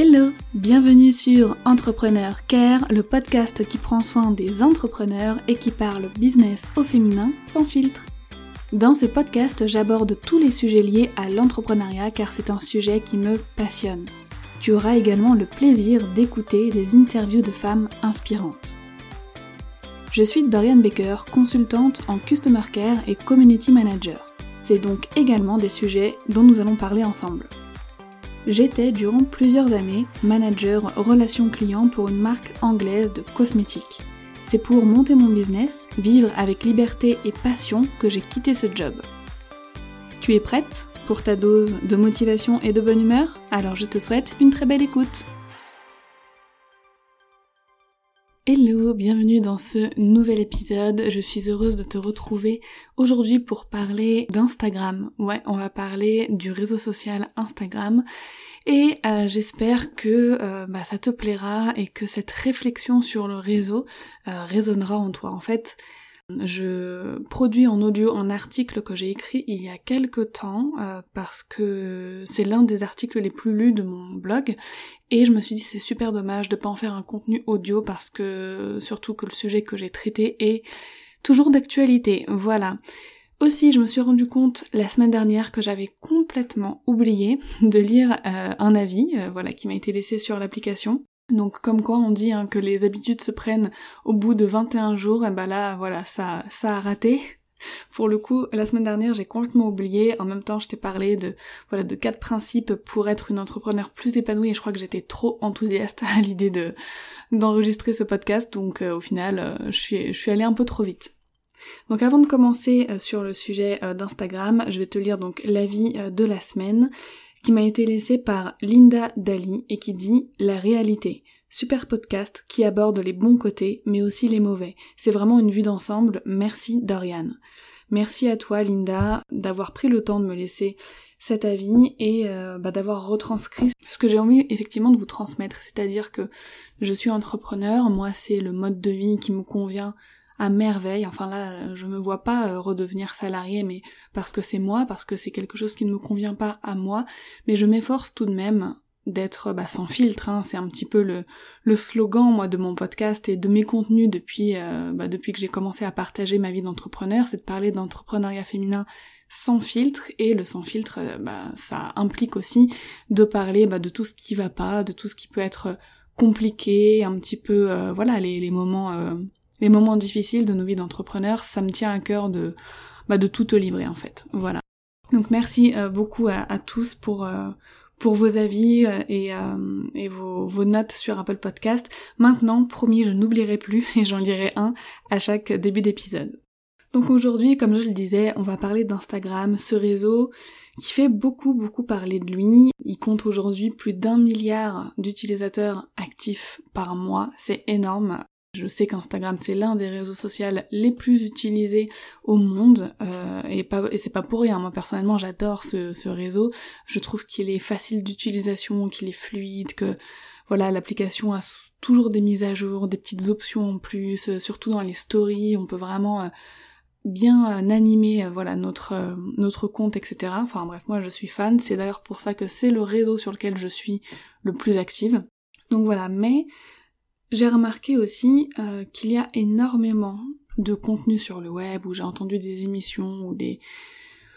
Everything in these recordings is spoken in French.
Hello, bienvenue sur Entrepreneur Care, le podcast qui prend soin des entrepreneurs et qui parle business au féminin sans filtre. Dans ce podcast, j'aborde tous les sujets liés à l'entrepreneuriat car c'est un sujet qui me passionne. Tu auras également le plaisir d'écouter des interviews de femmes inspirantes. Je suis Dorian Baker, consultante en Customer Care et Community Manager. C'est donc également des sujets dont nous allons parler ensemble. J'étais durant plusieurs années manager relation client pour une marque anglaise de cosmétiques. C'est pour monter mon business, vivre avec liberté et passion que j'ai quitté ce job. Tu es prête pour ta dose de motivation et de bonne humeur? Alors je te souhaite une très belle écoute. Hello, bienvenue dans ce nouvel épisode. Je suis heureuse de te retrouver aujourd'hui pour parler d'Instagram. Ouais, on va parler du réseau social Instagram et euh, j'espère que euh, bah, ça te plaira et que cette réflexion sur le réseau euh, résonnera en toi. En fait, je produis en audio un article que j'ai écrit il y a quelques temps euh, parce que c'est l'un des articles les plus lus de mon blog et je me suis dit c'est super dommage de pas en faire un contenu audio parce que surtout que le sujet que j'ai traité est toujours d'actualité. Voilà. Aussi, je me suis rendu compte la semaine dernière que j'avais complètement oublié de lire euh, un avis, euh, voilà, qui m'a été laissé sur l'application. Donc comme quoi on dit hein, que les habitudes se prennent au bout de 21 jours, et ben là voilà, ça, ça a raté. Pour le coup, la semaine dernière, j'ai complètement oublié. En même temps, je t'ai parlé de voilà de quatre principes pour être une entrepreneur plus épanouie. Et je crois que j'étais trop enthousiaste à l'idée de d'enregistrer ce podcast. Donc euh, au final, euh, je suis je suis allée un peu trop vite. Donc avant de commencer euh, sur le sujet d'Instagram, je vais te lire donc l'avis de la semaine qui m'a été laissé par Linda Daly et qui dit La réalité. Super podcast qui aborde les bons côtés mais aussi les mauvais. C'est vraiment une vue d'ensemble. Merci Dorian. Merci à toi Linda d'avoir pris le temps de me laisser cet avis et euh, bah, d'avoir retranscrit ce que j'ai envie effectivement de vous transmettre. C'est-à-dire que je suis entrepreneur, moi c'est le mode de vie qui me convient à merveille. Enfin là, je me vois pas euh, redevenir salarié, mais parce que c'est moi, parce que c'est quelque chose qui ne me convient pas à moi, mais je m'efforce tout de même d'être bah, sans filtre, hein. c'est un petit peu le, le slogan moi de mon podcast et de mes contenus depuis euh, bah, depuis que j'ai commencé à partager ma vie d'entrepreneur, c'est de parler d'entrepreneuriat féminin sans filtre et le sans filtre euh, bah, ça implique aussi de parler bah, de tout ce qui va pas, de tout ce qui peut être compliqué, un petit peu voilà les, les moments les moments difficiles de nos vies d'entrepreneurs, ça me tient à cœur de, bah, de tout te livrer en fait. Voilà. Donc merci euh, beaucoup à, tous pour euh, vos avis euh, et, et vos, vos, notes sur Apple Podcast. Maintenant, promis, je n'oublierai plus et j'en lirai un à chaque début d'épisode. Donc aujourd'hui, comme je le disais, on va parler d'Instagram, ce réseau qui fait beaucoup beaucoup parler de lui. Il compte aujourd'hui plus d'un milliard d'utilisateurs actifs par mois, c'est énorme. Je sais qu'Instagram c'est l'un des réseaux sociaux les plus utilisés au monde euh, et, c'est pas pour rien. Moi personnellement j'adore ce, ce, réseau. Je trouve qu'il est facile d'utilisation, qu'il est fluide, que voilà l'application a toujours des mises à jour, des petites options en plus, euh, surtout dans les stories. On peut vraiment euh, bien animer voilà notre notre compte etc. Enfin bref moi je suis fan. C'est d'ailleurs pour ça que c'est le réseau sur lequel je suis le plus active. Donc voilà mais j'ai remarqué aussi euh, qu'il y a énormément de contenu sur le web où j'ai entendu des émissions ou des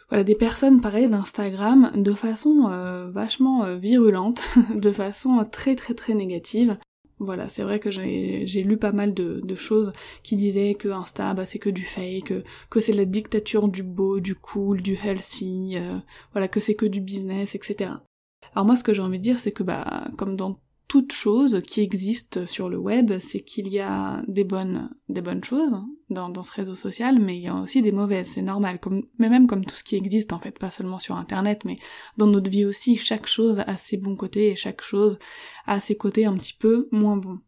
voilà des personnes parler d'Instagram de façon euh, vachement euh, virulente, de façon très très très négative. Voilà, c'est vrai que j'ai lu pas mal de, de, choses qui disaient que Insta, bah, c'est que du fake, que, que c'est la dictature du beau, du cool, du healthy, voilà, que c'est que du business, etc. Alors moi, ce que j'ai envie de dire, c'est que bah, comme dans toute chose qui existe sur le web, c'est qu'il y a des bonnes, des bonnes choses dans, ce réseau social, mais il y a aussi des mauvaises, c'est normal, mais même comme tout ce qui existe en fait, pas seulement sur internet, mais dans notre vie aussi, chaque chose a ses bons côtés et chaque chose a ses côtés un petit peu moins bons.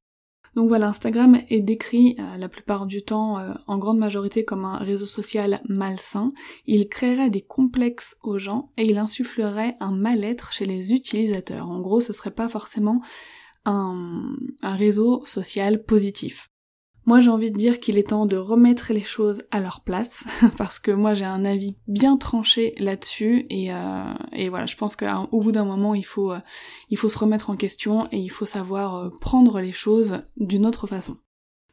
Donc voilà, Instagram est décrit euh, la plupart du temps euh, en grande majorité comme un réseau social malsain. Il créerait des complexes aux gens et il insufflerait un mal-être chez les utilisateurs. En gros, ce serait pas forcément un, un réseau social positif. Moi j'ai envie de dire qu'il est temps de remettre les choses à leur place parce que moi j'ai un avis bien tranché là-dessus et, euh, et, voilà je pense qu'au bout d'un moment il faut, euh, il faut se remettre en question et il faut savoir euh, prendre les choses d'une autre façon.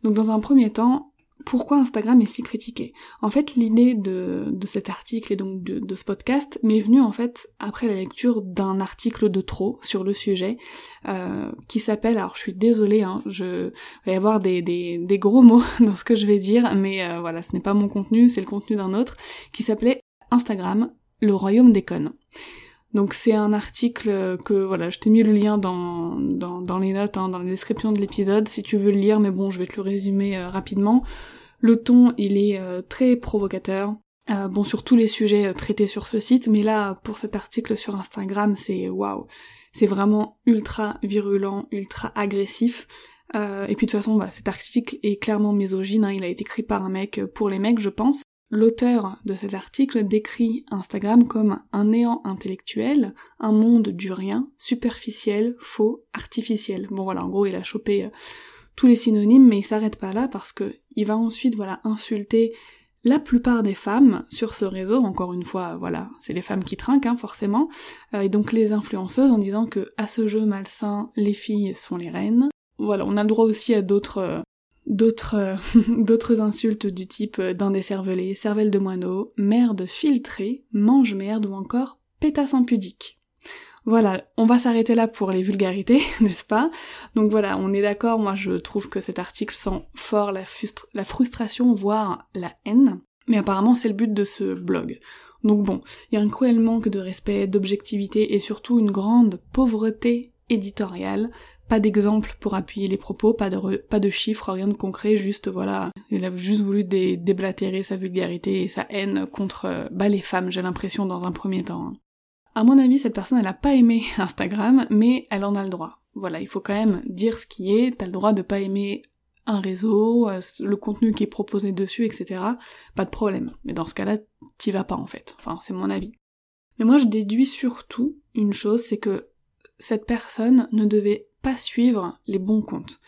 Donc dans un premier temps, pourquoi Instagram est si critiqué En fait, l'idée de, de, cet article et donc de, de ce podcast m'est venue en fait après la lecture d'un article de trop sur le sujet euh, qui s'appelle, alors je suis désolée, hein, je va y avoir des, des, des, gros mots dans ce que je vais dire, mais euh, voilà, ce n'est pas mon contenu, c'est le contenu d'un autre, qui s'appelait Instagram, le royaume des connes. Donc c'est un article que voilà, je t'ai mis le lien dans, dans, les notes, hein, dans la description de l'épisode si tu veux le lire, mais bon je vais te le résumer euh, rapidement. Le ton il est euh, très provocateur. Euh, bon sur tous les sujets traités sur ce site, mais là pour cet article sur Instagram c'est waouh, c'est vraiment ultra virulent, ultra agressif. et puis de toute façon, bah, cet article est clairement misogyne, hein, il a été écrit par un mec pour les mecs, je pense. L'auteur de cet article décrit Instagram comme un néant intellectuel, un monde du rien, superficiel, faux, artificiel. Bon voilà, en gros il a chopé euh, tous les synonymes, mais il s'arrête pas là parce que il va ensuite voilà insulter la plupart des femmes sur ce réseau, encore une fois, voilà, c'est les femmes qui trinquent, hein, forcément, euh, et donc les influenceuses en disant que à ce jeu malsain, les filles sont les reines. Voilà, on a le droit aussi à d'autres euh, d'autres euh, d'autres insultes du type euh, d'un des cervelés, cervelle de moineau, merde filtrée, mange merde ou encore pétasse impudique. Voilà, on va s'arrêter là pour les vulgarités, n'est-ce pas? Donc voilà, on est d'accord, moi je trouve que cet article sent fort la, la frustration, voire la haine, mais apparemment c'est le but de ce blog. Donc bon, il y a un cruel manque de respect, d'objectivité et surtout une grande pauvreté éditoriale pas d'exemple pour appuyer les propos, pas de, chiffres, rien de concret, juste voilà, il a juste voulu déblatérer sa vulgarité et sa haine contre euh, bah, les femmes, j'ai l'impression, dans un premier temps. Hein. À mon avis, cette personne, elle a pas aimé Instagram, mais elle en a le droit. Voilà, il faut quand même dire ce qui est, t'as le droit de pas aimer un réseau, euh, le contenu qui est proposé dessus, etc. Pas de problème. Mais dans ce cas-là, t'y vas pas en fait. Enfin, c'est mon avis. Mais moi, je déduis surtout une chose, c'est que cette personne ne devait pas suivre les bons comptes.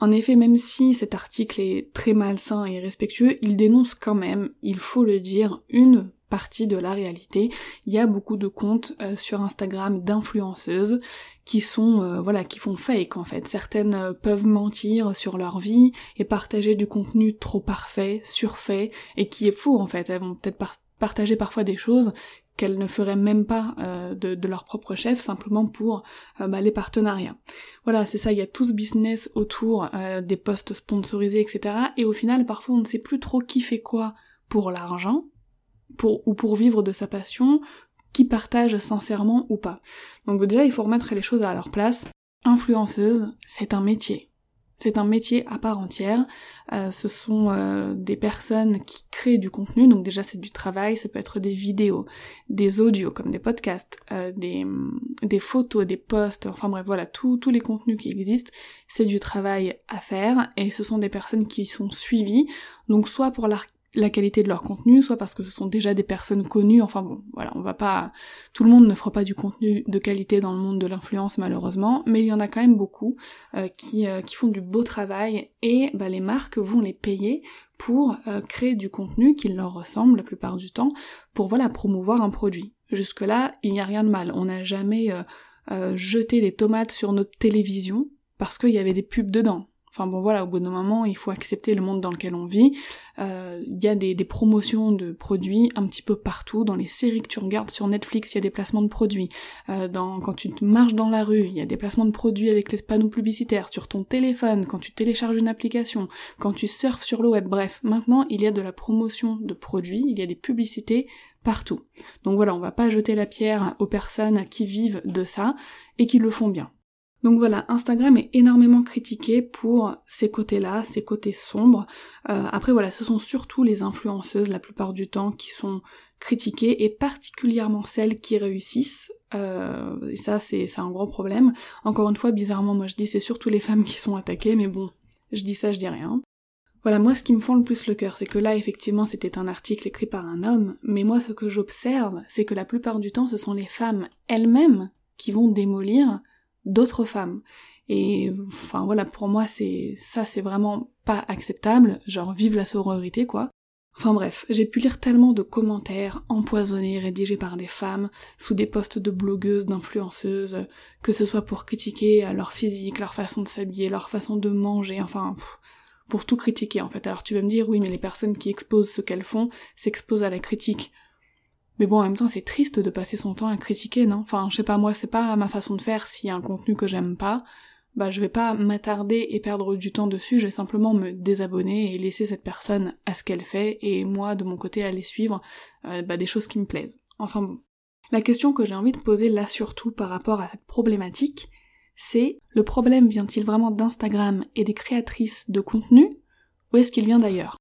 En effet, même si cet article est très malsain et respectueux, il dénonce quand même, il faut le dire, une partie de la réalité. Il y a beaucoup de comptes euh, sur Instagram d'influenceuses qui sont euh, voilà qui font fake en fait. Certaines euh, peuvent mentir sur leur vie et partager du contenu trop parfait, surfait et qui est faux en fait. Elles vont peut-être partager parfois des choses qu'elles ne feraient même pas euh, de, leur propre chef simplement pour euh, bah, les partenariats. Voilà, c'est ça, il y a tout ce business autour euh, des postes sponsorisés, etc. Et au final, parfois, on ne sait plus trop qui fait quoi pour l'argent, pour, ou pour vivre de sa passion, qui partage sincèrement ou pas. Donc déjà, il faut remettre les choses à leur place. Influenceuse, c'est un métier. C'est un métier à part entière. Euh, ce sont euh, des personnes qui créent du contenu, donc déjà c'est du travail, ça peut être des vidéos, des audios comme des podcasts, euh, des, des photos, des posts, enfin bref voilà, tous les contenus qui existent, c'est du travail à faire. Et ce sont des personnes qui sont suivies, donc soit pour la qualité de leur contenu, soit parce que ce sont déjà des personnes connues, enfin bon, voilà, on va pas... Tout le monde ne fera pas du contenu de qualité dans le monde de l'influence malheureusement, mais il y en a quand même beaucoup euh, qui, euh, qui font du beau travail et bah, les marques vont les payer pour euh, créer du contenu qui leur ressemble la plupart du temps, pour voilà, promouvoir un produit. Jusque-là, il n'y a rien de mal, on n'a jamais jeté des tomates sur notre télévision parce qu'il y avait des pubs dedans. Enfin bon voilà, au bout d'un moment, il faut accepter le monde dans lequel on vit. Euh, il y a des, promotions de produits un petit peu partout. Dans les séries que tu regardes sur Netflix, il y a des placements de produits. Euh, dans, quand tu marches dans la rue, il y a des placements de produits avec les panneaux publicitaires. Sur ton téléphone, quand tu télécharges une application, quand tu surfes sur le web. Bref, maintenant, il y a de la promotion de produits, il y a des publicités partout. Donc voilà, on va pas jeter la pierre aux personnes qui vivent de ça et qui le font bien. Donc voilà, Instagram est énormément critiqué pour ces côtés-là, ces côtés sombres. Euh, après voilà, ce sont surtout les influenceuses la plupart du temps qui sont critiquées et particulièrement celles qui réussissent. Euh, et ça c'est un gros problème. Encore une fois, bizarrement, moi je dis c'est surtout les femmes qui sont attaquées, mais bon, je dis ça, je dis rien. Voilà, moi ce qui me fend le plus le cœur, c'est que là effectivement c'était un article écrit par un homme, mais moi ce que j'observe, c'est que la plupart du temps ce sont les femmes elles-mêmes qui vont démolir d'autres femmes. Et enfin voilà, pour moi c'est ça c'est vraiment pas acceptable, genre vive la sororité quoi. Enfin bref, j'ai pu lire tellement de commentaires empoisonnés rédigés par des femmes sous des postes de blogueuses, d'influenceuses, que ce soit pour critiquer leur physique, leur façon de s'habiller, leur façon de manger, enfin pour tout critiquer en fait. Alors tu vas me dire oui mais les personnes qui exposent ce qu'elles font s'exposent à la critique. Mais bon en même temps c'est triste de passer son temps à critiquer, non? Enfin je sais pas moi c'est pas ma façon de faire s'il y a un contenu que j'aime pas, bah je vais pas m'attarder et perdre du temps dessus, je vais simplement me désabonner et laisser cette personne à ce qu'elle fait et moi de mon côté aller suivre euh, bah, des choses qui me plaisent. Enfin bon. La question que j'ai envie de poser là surtout par rapport à cette problématique, c'est le problème vient-il vraiment d'Instagram et des créatrices de contenu ou est-ce qu'il vient d'ailleurs?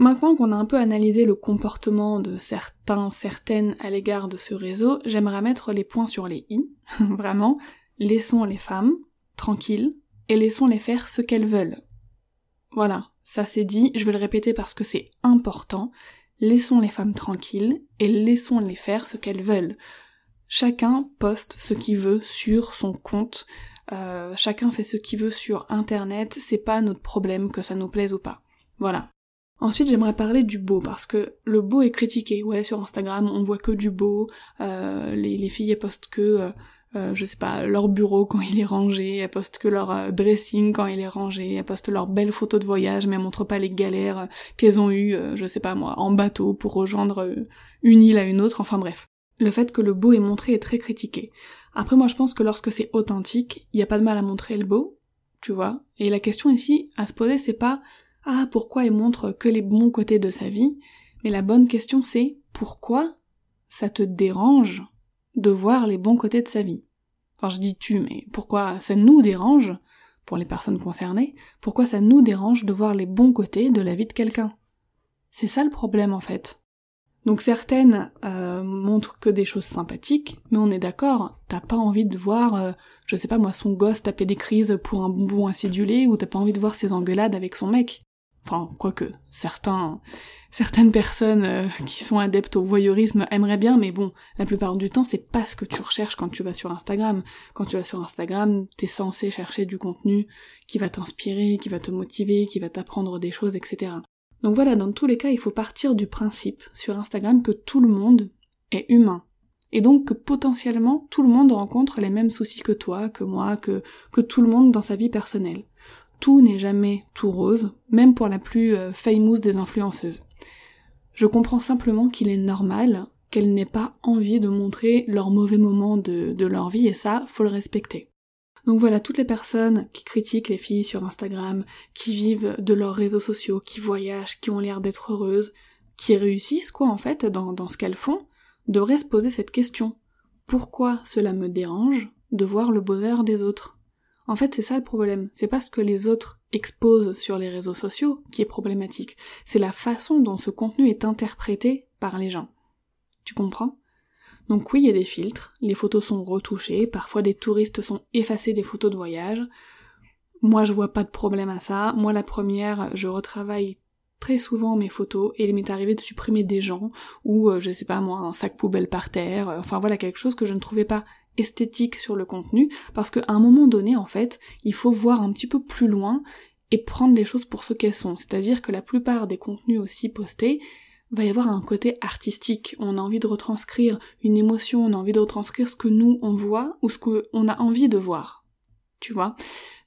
Maintenant qu'on a un peu analysé le comportement de certains, certaines à l'égard de ce réseau, j'aimerais mettre les points sur les i, vraiment, laissons les femmes, tranquilles, et laissons-les faire ce qu'elles veulent. Voilà, ça c'est dit, je vais le répéter parce que c'est important. Laissons les femmes tranquilles et laissons-les faire ce qu'elles veulent. Chacun poste ce qu'il veut sur son compte, euh, chacun fait ce qu'il veut sur internet, c'est pas notre problème que ça nous plaise ou pas. Voilà. Ensuite, j'aimerais parler du beau, parce que le beau est critiqué. Ouais, sur Instagram, on voit que du beau, euh, les, les filles postent que euh, euh, je sais pas, leur bureau quand il est rangé, elles postent que leur euh, dressing quand il est rangé, elles postent leurs belles photos de voyage, mais elles montrent pas les galères qu'elles ont eues, je sais pas moi, en bateau pour rejoindre une île à une autre, enfin bref. Le fait que le beau est montré est très critiqué. Après moi je pense que lorsque c'est authentique, il y a pas de mal à montrer le beau, tu vois. Et la question ici à se poser c'est pas ah pourquoi il montre que les bons côtés de sa vie, mais la bonne question c'est pourquoi ça te dérange de voir les bons côtés de sa vie? Enfin, je dis tu, mais pourquoi ça nous dérange, pour les personnes concernées, pourquoi ça nous dérange de voir les bons côtés de la vie de quelqu'un? C'est ça le problème en fait. Donc certaines euh, montrent que des choses sympathiques, mais on est d'accord, t'as pas envie de voir, euh, je sais pas moi, son gosse taper des crises pour un bonbon acidulé, ou t'as pas envie de voir ses engueulades avec son mec. Quoique, certains, certaines personnes euh, qui sont adeptes au voyeurisme aimeraient bien, mais bon, la plupart du temps, c'est pas ce que tu recherches quand tu vas sur Instagram. Quand tu vas sur Instagram, t'es censé chercher du contenu qui va t'inspirer, qui va te motiver, qui va t'apprendre des choses, etc. Donc voilà, dans tous les cas, il faut partir du principe sur Instagram que tout le monde est humain. Et donc que potentiellement tout le monde rencontre les mêmes soucis que toi, que moi, que, que tout le monde dans sa vie personnelle tout n'est jamais tout rose, même pour la plus euh, famous des influenceuses. Je comprends simplement qu'il est normal qu'elles n'aient pas envie de montrer leurs mauvais moments de, leur vie et ça, faut le respecter. Donc voilà, toutes les personnes qui critiquent les filles sur Instagram, qui vivent de leurs réseaux sociaux, qui voyagent, qui ont l'air d'être heureuses, qui réussissent quoi en fait dans ce qu'elles font, devraient se poser cette question. Pourquoi cela me dérange de voir le bonheur des autres? En fait, c'est ça le problème. C'est pas ce que les autres exposent sur les réseaux sociaux qui est problématique. C'est la façon dont ce contenu est interprété par les gens. Tu comprends? Donc oui, il y a des filtres, les photos sont retouchées, parfois des touristes sont effacés des photos de voyage. Moi, je vois pas de problème à ça. Moi, la première, je retravaille très souvent mes photos et il m'est arrivé de supprimer des gens ou euh, je sais pas moi un sac poubelle par terre enfin voilà quelque chose que je ne trouvais pas esthétique sur le contenu, parce qu'à un moment donné, en fait, il faut voir un petit peu plus loin et prendre les choses pour ce qu'elles sont. C'est-à-dire que la plupart des contenus aussi postés, va y avoir un côté artistique. On a envie de retranscrire une émotion, on a envie de retranscrire ce que nous on voit ou ce qu'on a envie de voir. Tu vois?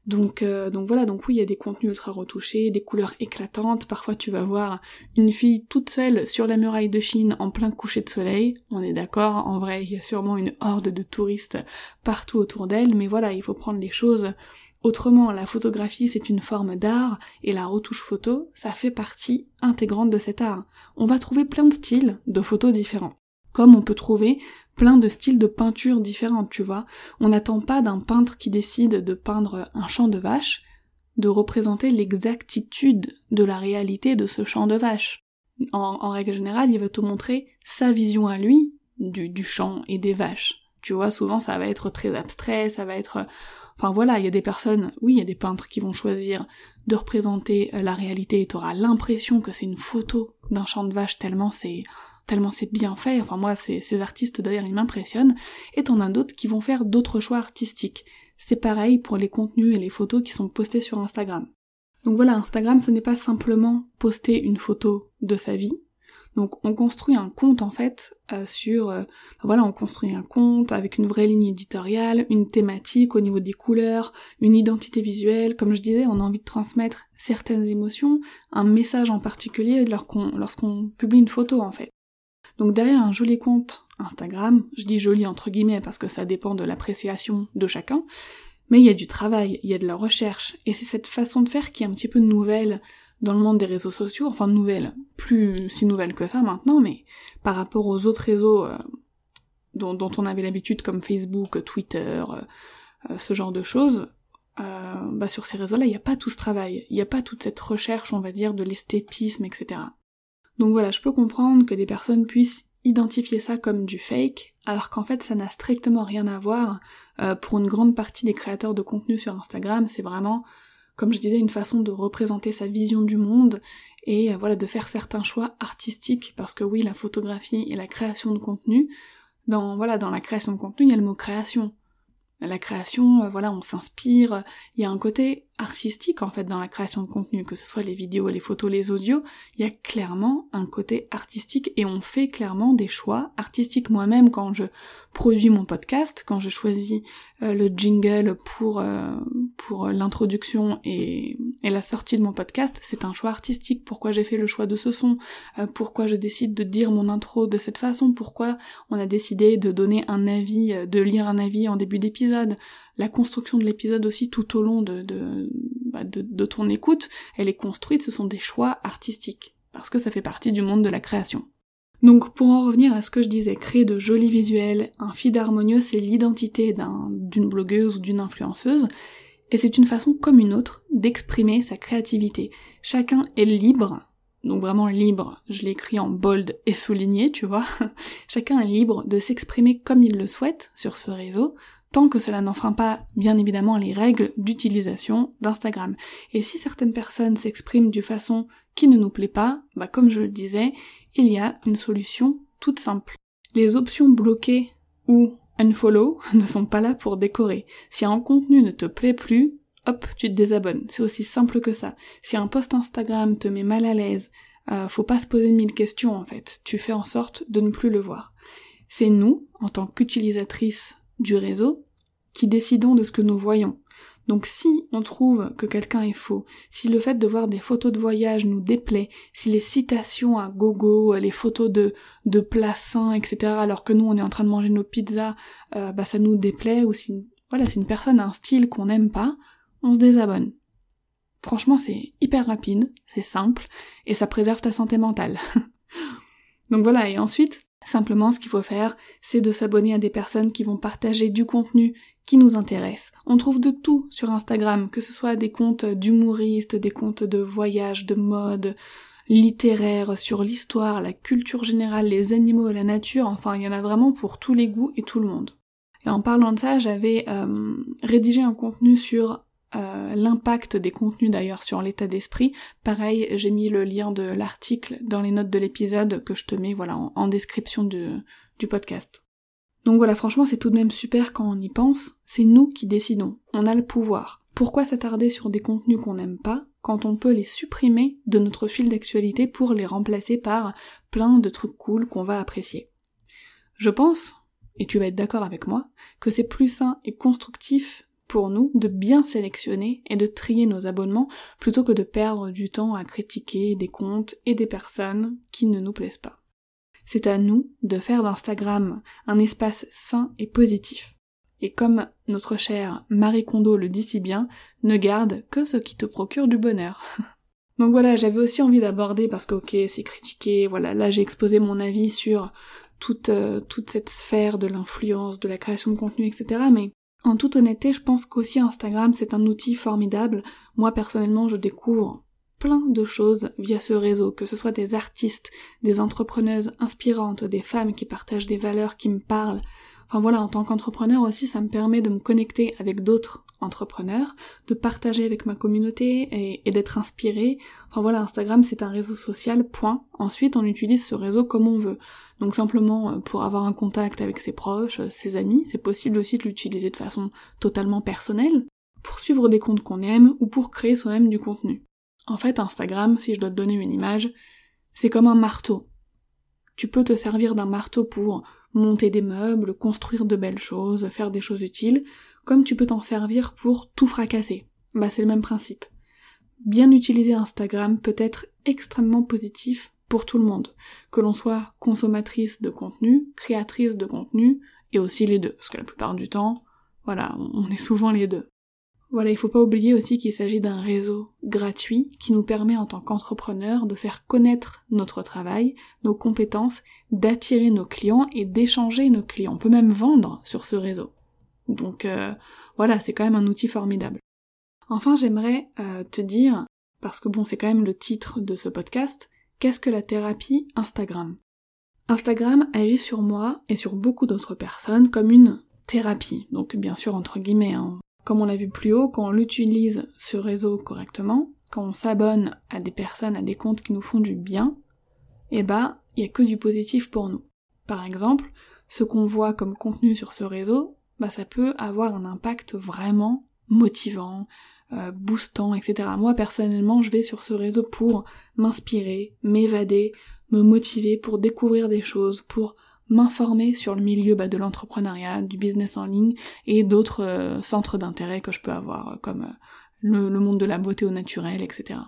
Donc, euh, donc voilà, donc oui, il y a des contenus ultra retouchés, des couleurs éclatantes. Parfois, tu vas voir une fille toute seule sur la muraille de Chine en plein coucher de soleil. On est d'accord, en vrai, il y a sûrement une horde de touristes partout autour d'elle, mais voilà, il faut prendre les choses autrement. La photographie, c'est une forme d'art, et la retouche photo, ça fait partie intégrante de cet art. On va trouver plein de styles de photos différents comme on peut trouver plein de styles de peinture différents, tu vois. On n'attend pas d'un peintre qui décide de peindre un champ de vache de représenter l'exactitude de la réalité de ce champ de vache. En, règle générale, il va te montrer sa vision à lui du, champ et des vaches. Tu vois, souvent ça va être très abstrait, ça va être... Enfin voilà, il y a des personnes, oui, il y a des peintres qui vont choisir de représenter la réalité et t'auras l'impression que c'est une photo d'un champ de vache tellement c'est tellement c'est bien fait, enfin moi ces, artistes d'ailleurs ils m'impressionnent, et t'en as d'autres qui vont faire d'autres choix artistiques. c'est pareil pour les contenus et les photos qui sont postés sur Instagram. Donc voilà, Instagram, ce n'est pas simplement poster une photo de sa vie, donc on construit un compte en fait euh, sur euh, voilà on construit un compte avec une vraie ligne éditoriale, une thématique au niveau des couleurs, une identité visuelle. Comme je disais, on a envie de transmettre certaines émotions, un message en particulier lorsqu'on publie une photo en fait. Donc derrière un joli compte Instagram, je dis joli entre guillemets parce que ça dépend de l'appréciation de chacun, mais il y a du travail, il y a de la recherche, et c'est cette façon de faire qui est un petit peu nouvelle dans le monde des réseaux sociaux, enfin nouvelle, plus si nouvelle que ça maintenant, mais par rapport aux autres réseaux euh, dont, on avait l'habitude comme Facebook, Twitter, euh, euh, ce genre de choses, bah sur ces réseaux-là, il n'y a pas tout ce travail, il n'y a pas toute cette recherche, on va dire, de l'esthétisme, etc. Donc voilà, je peux comprendre que des personnes puissent identifier ça comme du fake, alors qu'en fait ça n'a strictement rien à voir. pour une grande partie des créateurs de contenu sur Instagram, c'est vraiment comme je disais, une façon de représenter sa vision du monde et euh, voilà de faire certains choix artistiques parce que oui, la photographie et la création de contenu, dans voilà dans la création de contenu, il y a le mot création. La création, euh, voilà, on s'inspire, il y a un côté artistique en fait dans la création de contenu, que ce soit les vidéos, les photos, les audios, il y a clairement un côté artistique et on fait clairement des choix artistiques. Moi-même, quand je produis mon podcast, quand je choisis euh, le jingle pour euh, pour l'introduction et, la sortie de mon podcast, c'est un choix artistique. Pourquoi j'ai fait le choix de ce son? Euh, Pourquoi je décide de dire mon intro de cette façon? Pourquoi on a décidé de donner un avis, de lire un avis en début d'épisode? La construction de l'épisode aussi tout au long de, bah, de, ton écoute, elle est construite, ce sont des choix artistiques, parce que ça fait partie du monde de la création. Donc pour en revenir à ce que je disais, créer de jolis visuels, un feed harmonieux, c'est l'identité d'une blogueuse ou d'une influenceuse, et c'est une façon comme une autre d'exprimer sa créativité. Chacun est libre, donc vraiment libre, je l'ai écrit en bold et souligné, tu vois, chacun est libre de s'exprimer comme il le souhaite sur ce réseau, tant que cela n'enfreint pas bien évidemment les règles d'utilisation d'Instagram. Et si certaines personnes s'expriment d'une façon qui ne nous plaît pas, bah comme je le disais, il y a une solution toute simple. Les options bloquées ou unfollow ne sont pas là pour décorer. Si un contenu ne te plaît plus, hop, tu te désabonnes. C'est aussi simple que ça. Si un post Instagram te met mal à l'aise, euh, faut pas se poser mille questions en fait. Tu fais en sorte de ne plus le voir. C'est nous, en tant qu'utilisatrices du réseau qui décidons de ce que nous voyons. Donc si on trouve que quelqu'un est faux, si le fait de voir des photos de voyage nous déplaît, si les citations à gogo, les photos de, de etc., alors que nous on est en train de manger nos pizzas, euh, bah ça nous déplaît, ou si voilà, si une personne a un style qu'on n'aime pas, on se désabonne. Franchement c'est hyper rapide, c'est simple, et ça préserve ta santé mentale. Donc voilà, et ensuite, Simplement, ce qu'il faut faire, c'est de s'abonner à des personnes qui vont partager du contenu qui nous intéresse. On trouve de tout sur Instagram, que ce soit des comptes d'humoristes, des comptes de voyage, de mode, littéraires, sur l'histoire, la culture générale, les animaux la nature, enfin il y en a vraiment pour tous les goûts et tout le monde. Et en parlant de ça, j'avais euh, rédigé un contenu sur euh, l'impact des contenus d'ailleurs sur l'état d'esprit. Pareil, j'ai mis le lien de l'article dans les notes de l'épisode que je te mets voilà en, description du podcast. Donc voilà, franchement, c'est tout de même super quand on y pense. C'est nous qui décidons. On a le pouvoir. Pourquoi s'attarder sur des contenus qu'on n'aime pas quand on peut les supprimer de notre fil d'actualité pour les remplacer par plein de trucs cool qu'on va apprécier? Je pense, et tu vas être d'accord avec moi, que c'est plus sain et constructif pour nous de bien sélectionner et de trier nos abonnements plutôt que de perdre du temps à critiquer des comptes et des personnes qui ne nous plaisent pas. C'est à nous de faire d'Instagram un espace sain et positif. Et comme notre chère Marie Kondo le dit si bien, ne garde que ce qui te procure du bonheur. Donc voilà, j'avais aussi envie d'aborder parce que ok, c'est critiqué, voilà, là j'ai exposé mon avis sur toute, euh, toute cette sphère de l'influence, de la création de contenu, etc. Mais en toute honnêteté, je pense qu'aussi Instagram c'est un outil formidable. Moi personnellement, je découvre plein de choses via ce réseau, que ce soit des artistes, des entrepreneuses inspirantes, des femmes qui partagent des valeurs qui me parlent. Enfin voilà, en tant qu'entrepreneur aussi, ça me permet de me connecter avec d'autres entrepreneurs, de partager avec ma communauté et, d'être inspiré. Enfin voilà, Instagram c'est un réseau social, point. Ensuite, on utilise ce réseau comme on veut. Donc simplement euh, pour avoir un contact avec ses proches, euh, ses amis, c'est possible aussi de l'utiliser de façon totalement personnelle, pour suivre des comptes qu'on aime ou pour créer soi-même du contenu. En fait, Instagram, si je dois te donner une image, c'est comme un marteau. Tu peux te servir d'un marteau pour monter des meubles, construire de belles choses, faire des choses utiles, comme tu peux t'en servir pour tout fracasser. Bah c'est le même principe. Bien utiliser Instagram peut être extrêmement positif pour tout le monde, que l'on soit consommatrice de contenu, créatrice de contenu, et aussi les deux, parce que la plupart du temps, voilà, on est souvent les deux. Voilà, il faut pas oublier aussi qu'il s'agit d'un réseau gratuit qui nous permet en tant qu'entrepreneur de faire connaître notre travail, nos compétences, d'attirer nos clients et d'échanger nos clients. On peut même vendre sur ce réseau. Donc euh, voilà, c'est quand même un outil formidable. Enfin, j'aimerais euh, te dire, parce que bon, c'est quand même le titre de ce podcast, qu'est-ce que la thérapie Instagram? Instagram agit sur moi et sur beaucoup d'autres personnes comme une thérapie. Donc bien sûr entre guillemets, hein. Comme on l'a vu plus haut, quand on l'utilise ce réseau correctement, quand on s'abonne à des personnes, à des comptes qui nous font du bien, eh ben, il n'y a que du positif pour nous. Par exemple, ce qu'on voit comme contenu sur ce réseau, bah ça peut avoir un impact vraiment motivant, euh, boostant, etc. Moi personnellement, je vais sur ce réseau pour m'inspirer, m'évader, me motiver, pour découvrir des choses, pour m'informer sur le milieu bah, de l'entrepreneuriat, du business en ligne et d'autres euh, centres d'intérêt que je peux avoir, euh, comme euh, le, monde de la beauté au naturel, etc.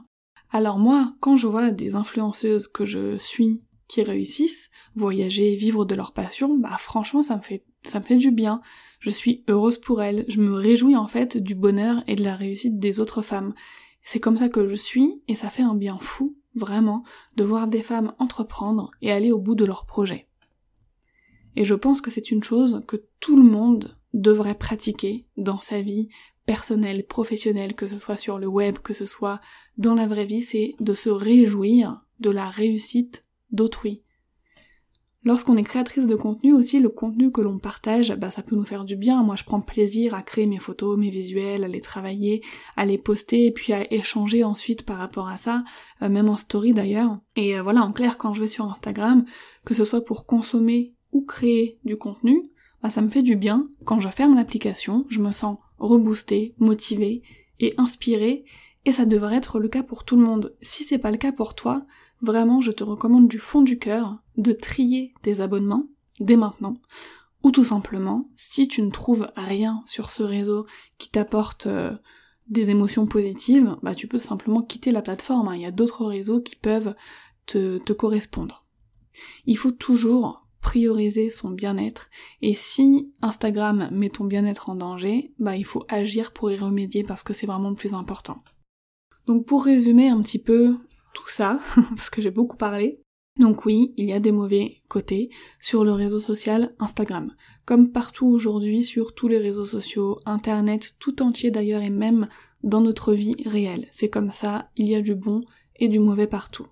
Alors moi, quand je vois des influenceuses que je suis qui réussissent, voyager, vivre de leur passion, bah franchement ça me fait ça me fait du bien. Je suis heureuse pour elles, je me réjouis en fait du bonheur et de la réussite des autres femmes. C'est comme ça que je suis et ça fait un bien fou, vraiment, de voir des femmes entreprendre et aller au bout de leurs projets. Et je pense que c'est une chose que tout le monde devrait pratiquer dans sa vie personnelle, professionnelle, que ce soit sur le web, que ce soit dans la vraie vie, c'est de se réjouir de la réussite d'autrui. Lorsqu'on est créatrice de contenu aussi, le contenu que l'on partage, bah ça peut nous faire du bien. Moi je prends plaisir à créer mes photos, mes visuels, à les travailler, à les poster et puis à échanger ensuite par rapport à ça, euh, même en story d'ailleurs. Et euh, voilà, en clair, quand je vais sur Instagram, que ce soit pour consommer créer du contenu, bah ça me fait du bien. Quand je ferme l'application, je me sens reboostée, motivée et inspirée, et ça devrait être le cas pour tout le monde. Si c'est pas le cas pour toi, vraiment je te recommande du fond du cœur de trier tes abonnements dès maintenant. Ou tout simplement, si tu ne trouves rien sur ce réseau qui t'apporte euh, des émotions positives, bah tu peux simplement quitter la plateforme. Hein. Il y a d'autres réseaux qui peuvent te, te correspondre. Il faut toujours prioriser son bien-être. Et si Instagram met ton bien-être en danger, bah il faut agir pour y remédier parce que c'est vraiment le plus important. Donc pour résumer un petit peu tout ça, parce que j'ai beaucoup parlé, donc oui, il y a des mauvais côtés sur le réseau social Instagram. Comme partout aujourd'hui sur tous les réseaux sociaux, internet tout entier d'ailleurs et même dans notre vie réelle. C'est comme ça, il y a du bon et du mauvais partout.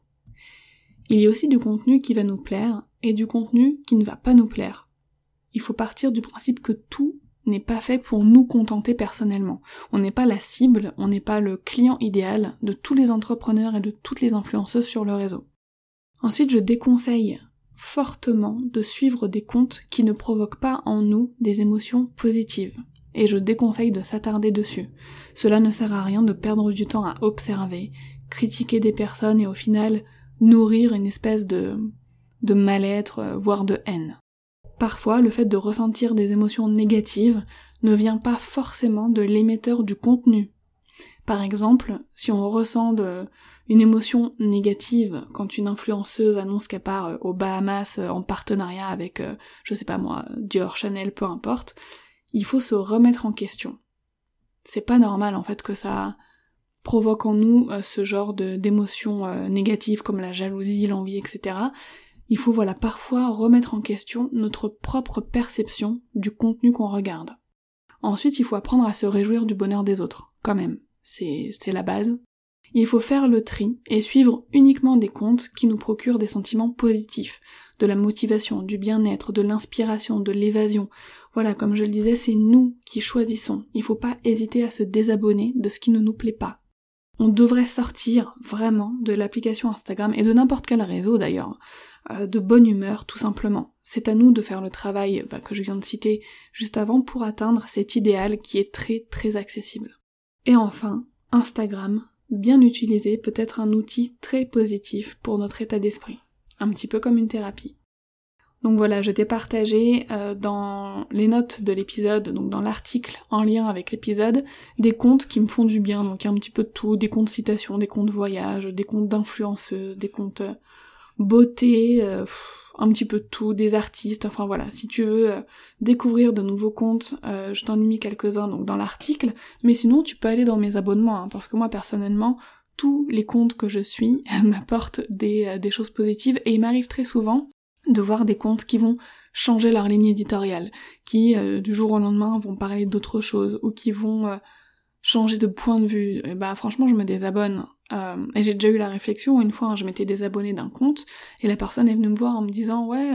Il y a aussi du contenu qui va nous plaire et du contenu qui ne va pas nous plaire. Il faut partir du principe que tout n'est pas fait pour nous contenter personnellement. On n'est pas la cible, on n'est pas le client idéal de tous les entrepreneurs et de toutes les influenceuses sur le réseau. Ensuite, je déconseille fortement de suivre des comptes qui ne provoquent pas en nous des émotions positives. Et je déconseille de s'attarder dessus. Cela ne sert à rien de perdre du temps à observer, critiquer des personnes et au final nourrir une espèce de de mal-être, euh, voire de haine. Parfois, le fait de ressentir des émotions négatives ne vient pas forcément de l'émetteur du contenu. Par exemple, si on ressent une émotion négative quand une influenceuse annonce qu'elle part euh, aux Bahamas euh, en partenariat avec, je sais pas moi, Dior, Chanel, peu importe, il faut se remettre en question. C'est pas normal en fait que ça provoque en nous ce genre d'émotions négatives comme la jalousie, l'envie, etc il faut voilà parfois remettre en question notre propre perception du contenu qu'on regarde. Ensuite, il faut apprendre à se réjouir du bonheur des autres, quand même. C'est, la base. Il faut faire le tri et suivre uniquement des comptes qui nous procurent des sentiments positifs, de la motivation, du bien-être, de l'inspiration, de l'évasion. Voilà, comme je le disais, c'est nous qui choisissons. Il faut pas hésiter à se désabonner de ce qui ne nous plaît pas. On devrait sortir vraiment de l'application Instagram et de n'importe quel réseau d'ailleurs, euh, de bonne humeur tout simplement. C'est à nous de faire le travail bah, que je viens de citer juste avant pour atteindre cet idéal qui est très très accessible. Et enfin, Instagram, bien utilisé, peut être un outil très positif pour notre état d'esprit, un petit peu comme une thérapie. Donc voilà, je t'ai partagé euh, dans les notes de l'épisode, donc dans l'article en lien avec l'épisode, des comptes qui me font du bien, donc un petit peu de tout, des comptes citations, des comptes voyage, des comptes d'influenceuses, des comptes euh, beauté, euh, un petit peu tout, des artistes, enfin voilà, si tu veux découvrir de nouveaux comptes, je t'en ai mis quelques-uns donc dans l'article, mais sinon tu peux aller dans mes abonnements, hein, parce que moi personnellement, tous les comptes que je suis m'apportent des, choses positives et il m'arrive très souvent de voir des comptes qui vont changer leur ligne éditoriale, qui euh, du jour au lendemain vont parler d'autre chose, ou qui vont euh, changer de point de vue. Et bah franchement je me désabonne. Euh, et j'ai déjà eu la réflexion, une fois hein, je m'étais désabonnée d'un compte, et la personne est venue me voir en me disant ouais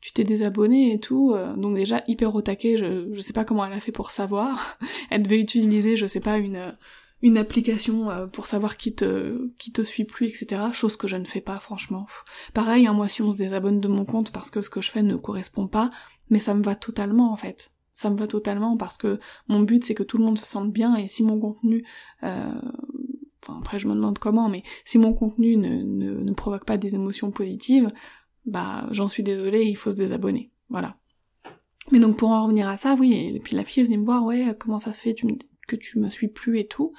tu t'es désabonné et tout, donc déjà hyper au taquet, je, je sais pas comment elle a fait pour savoir. elle devait utiliser, je sais pas, une une application euh, pour savoir qui te qui te suit plus, etc. Chose que je ne fais pas, franchement. Pareil, hein, moi si on se désabonne de mon compte parce que ce que je fais ne correspond pas, mais ça me va totalement en fait. Ça me va totalement parce que mon but c'est que tout le monde se sente bien et si mon contenu euh, Après je me demande comment, mais si mon contenu ne, ne, provoque pas des émotions positives, bah j'en suis désolée, il faut se désabonner. Voilà. Mais donc pour en revenir à ça, oui, et puis la fille venait me voir, ouais, comment ça se fait, tu me que tu me suis plus et tout.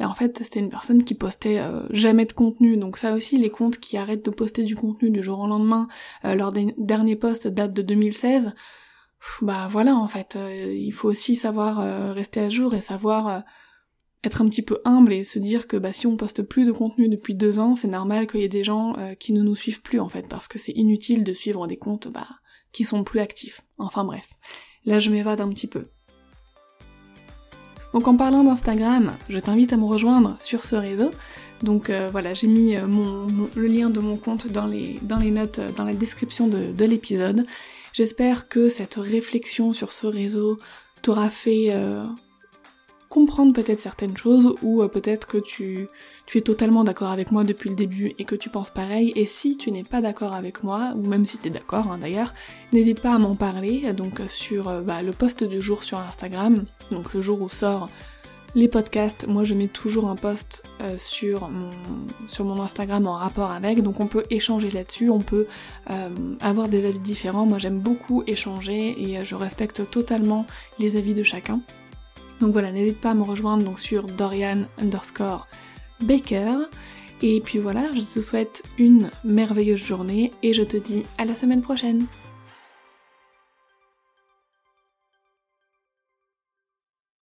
Et en fait, c'était une personne qui postait euh, jamais de contenu. Donc ça aussi, les comptes qui arrêtent de poster du contenu du jour au lendemain, euh, leur dernier post date de 2016, bah voilà, en fait, euh, il faut aussi savoir rester à jour et savoir être un petit peu humble et se dire que bah si on poste plus de contenu depuis deux ans, c'est normal qu'il y ait des gens qui ne nous suivent plus en fait, parce que c'est inutile de suivre des comptes bah qui sont plus actifs. Enfin bref, là je m'évade un petit peu. Donc en parlant d'Instagram, je t'invite à me rejoindre sur ce réseau. Donc euh, voilà, j'ai mis euh, le lien de mon compte dans les, dans les notes, euh, dans la description de, de l'épisode. J'espère que cette réflexion sur ce réseau t'aura fait comprendre peut-être certaines choses ou euh, peut-être que tu, tu es totalement d'accord avec moi depuis le début et que tu penses pareil. Et si tu n'es pas d'accord avec moi ou même si tu es d'accord hein, d'ailleurs n'hésite pas à m'en parler donc sur euh, bah, le post du jour sur Instagram. Donc le jour où sort les podcasts, moi je mets toujours un post euh, sur, mon, sur mon Instagram en rapport avec, donc on peut échanger là-dessus, on peut avoir des avis différents, moi j'aime beaucoup échanger et je respecte totalement les avis de chacun. Donc voilà, n'hésite pas à me rejoindre donc sur Dorian underscore Baker. Et puis voilà, je te souhaite une merveilleuse journée et je te dis à la semaine prochaine.